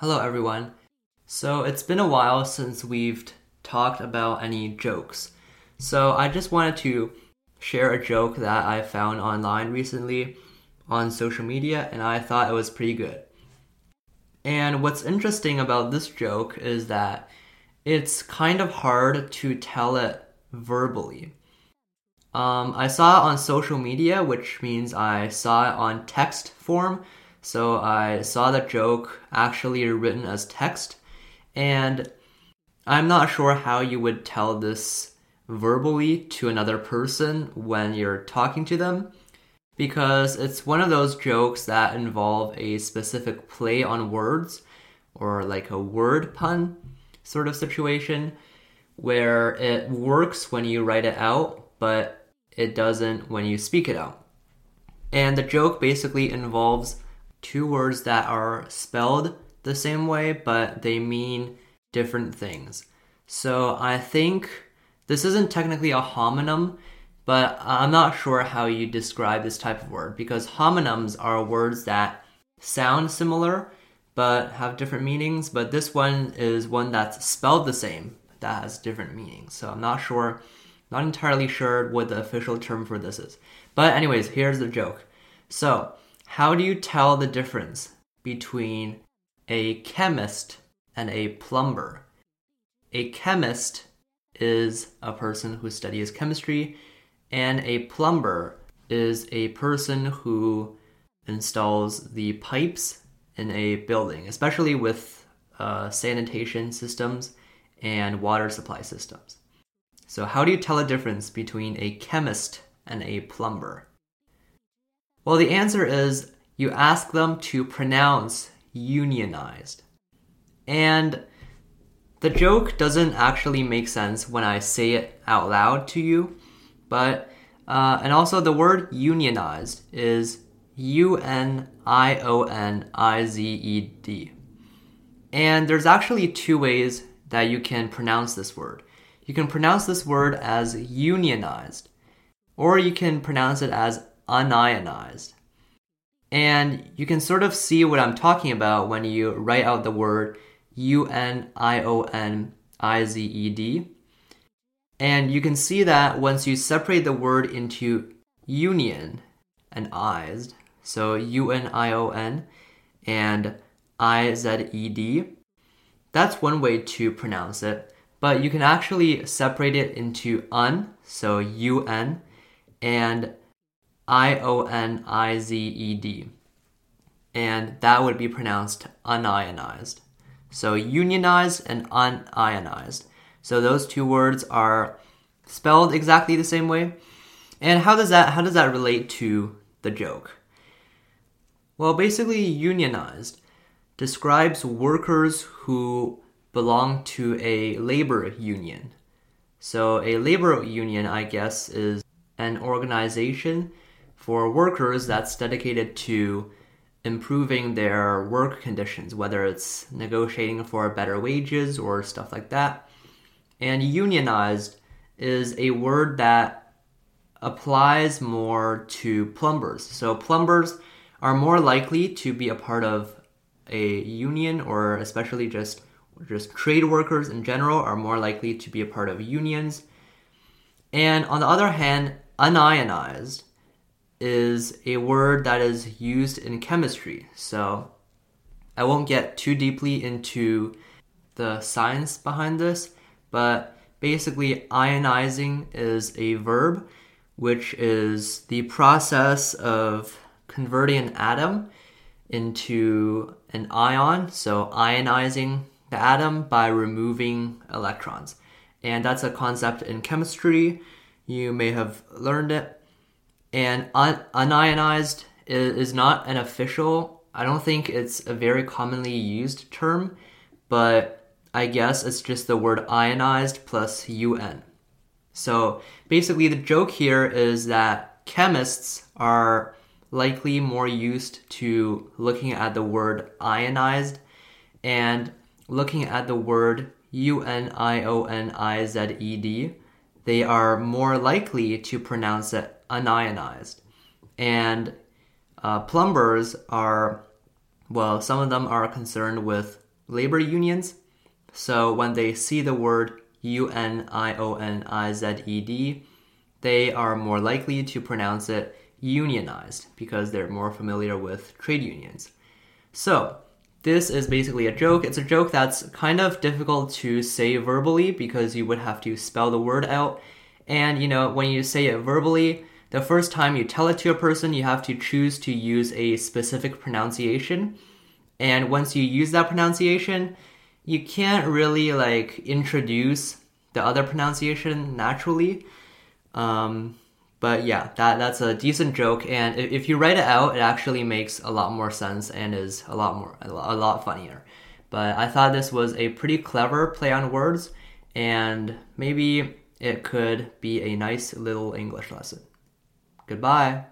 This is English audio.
Hello, everyone. So, it's been a while since we've talked about any jokes. So, I just wanted to share a joke that I found online recently on social media, and I thought it was pretty good. And what's interesting about this joke is that it's kind of hard to tell it verbally. Um, I saw it on social media, which means I saw it on text form. So I saw the joke actually written as text, and I'm not sure how you would tell this verbally to another person when you're talking to them because it's one of those jokes that involve a specific play on words or like a word pun sort of situation where it works when you write it out, but it doesn't when you speak it out. And the joke basically involves two words that are spelled the same way, but they mean different things. So I think this isn't technically a homonym, but I'm not sure how you describe this type of word because homonyms are words that sound similar but have different meanings. But this one is one that's spelled the same that has different meanings. So I'm not sure, not entirely sure what the official term for this is. But, anyways, here's the joke. So, how do you tell the difference between a chemist and a plumber? A chemist is a person who studies chemistry and a plumber is a person who installs the pipes in a building, especially with uh, sanitation systems and water supply systems. So, how do you tell a difference between a chemist and a plumber? Well, the answer is you ask them to pronounce unionized. And the joke doesn't actually make sense when I say it out loud to you but uh, and also the word unionized is U N I O N I Z E D. And there's actually two ways that you can pronounce this word. You can pronounce this word as unionized, or you can pronounce it as un-ionized. And you can sort of see what I'm talking about when you write out the word U N I O N I Z E D and you can see that once you separate the word into union and ized, so U N I O N and I Z E D, that's one way to pronounce it. But you can actually separate it into un, so U N, and I O N I Z E D. And that would be pronounced un-ionized. So unionized and unionized. So those two words are spelled exactly the same way. And how does that how does that relate to the joke? Well, basically unionized describes workers who belong to a labor union. So a labor union, I guess, is an organization for workers that's dedicated to improving their work conditions, whether it's negotiating for better wages or stuff like that. And unionized is a word that applies more to plumbers. So plumbers are more likely to be a part of a union or especially just just trade workers in general are more likely to be a part of unions. And on the other hand, un-ionized is a word that is used in chemistry. So I won't get too deeply into the science behind this, but basically, ionizing is a verb, which is the process of converting an atom into an ion, so ionizing the atom by removing electrons. And that's a concept in chemistry. You may have learned it. And un- un-ionized is, is not an official, I don't think it's a very commonly used term, but I guess it's just the word ionized plus un. So basically, the joke here is that chemists are likely more used to looking at the word ionized and looking at the word U N I O N I Z E D, they are more likely to pronounce it un-ionized. And uh, plumbers are, well, some of them are concerned with labor unions. So when they see the word U N I O N I Z E D, they are more likely to pronounce it unionized because they're more familiar with trade unions. So, this is basically a joke. It's a joke that's kind of difficult to say verbally because you would have to spell the word out. And you know, when you say it verbally, the first time you tell it to a person, you have to choose to use a specific pronunciation. And once you use that pronunciation, you can't really like introduce the other pronunciation naturally. Um, but yeah, that that's a decent joke, and if you write it out, it actually makes a lot more sense and is a lot more a lot funnier. But I thought this was a pretty clever play on words, and maybe it could be a nice little English lesson. Goodbye.